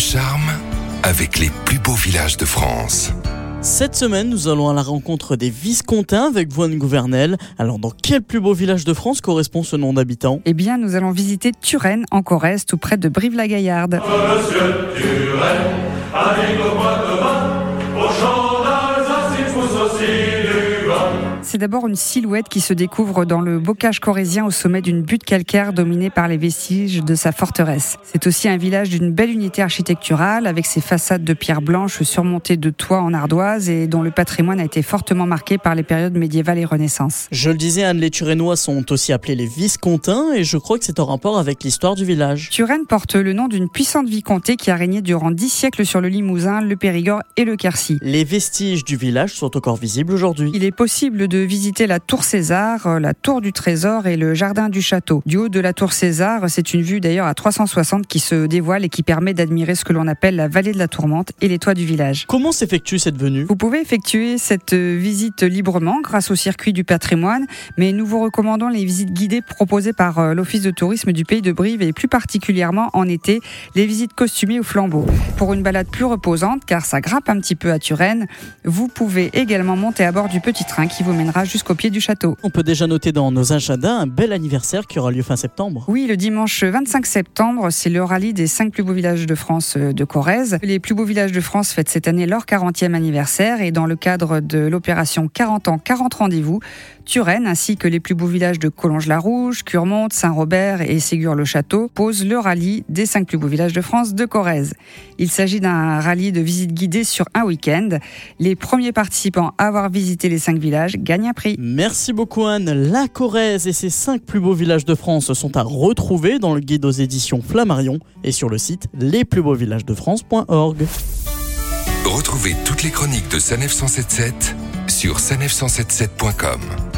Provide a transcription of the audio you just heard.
charme avec les plus beaux villages de France. Cette semaine, nous allons à la rencontre des Viscontins avec Voine Gouvernel. Alors, dans quel plus beau village de France correspond ce nom d'habitant? Eh bien, nous allons visiter Turenne, en Corrèze, tout près de Brive-la-Gaillarde. Monsieur Turenne, avec le C'est d'abord une silhouette qui se découvre dans le bocage corrézien au sommet d'une butte calcaire dominée par les vestiges de sa forteresse. C'est aussi un village d'une belle unité architecturale avec ses façades de pierre blanche surmontées de toits en ardoise et dont le patrimoine a été fortement marqué par les périodes médiévales et renaissance. Je le disais, Anne, les Turennois sont aussi appelés les Viscontins et je crois que c'est en rapport avec l'histoire du village. Turenne porte le nom d'une puissante vicomté qui a régné durant dix siècles sur le Limousin, le Périgord et le Quercy. Les vestiges du village sont encore visibles aujourd'hui. Il est possible de visiter la tour César, euh, la tour du trésor et le jardin du château. Du haut de la tour César, c'est une vue d'ailleurs à 360 qui se dévoile et qui permet d'admirer ce que l'on appelle la vallée de la tourmente et les toits du village. Comment s'effectue cette venue? Vous pouvez effectuer cette euh, visite librement grâce au circuit du patrimoine, mais nous vous recommandons les visites guidées proposées par euh, l'Office de tourisme du pays de Brive et plus particulièrement en été, les visites costumées au flambeau. Pour une balade plus reposante, car ça grimpe un petit peu à Turenne, vous pouvez également monter à bord du petit train qui vous mènera jusqu'au pied du château. On peut déjà noter dans nos agendas un bel anniversaire qui aura lieu fin septembre. Oui, le dimanche 25 septembre, c'est le rallye des 5 plus beaux villages de France euh, de Corrèze. Les plus beaux villages de France fêtent cette année leur 40e anniversaire et dans le cadre de l'opération 40 ans, 40 rendez-vous, Turenne ainsi que les plus beaux villages de Collonges-la-Rouge, Curmonte, Saint-Robert et Ségur-le-Château posent le rallye des 5 plus beaux villages de France de Corrèze. Il s'agit d'un rallye de visite guidée sur un week-end. Les premiers participants à avoir visité les 5 villages gagnent prix. Merci beaucoup Anne. La Corrèze et ses 5 plus beaux villages de France sont à retrouver dans le guide aux éditions Flammarion et sur le site lesplusbeauxvillagesdefrance.org. Retrouvez toutes les chroniques de Sanef 177 sur sanef177.com.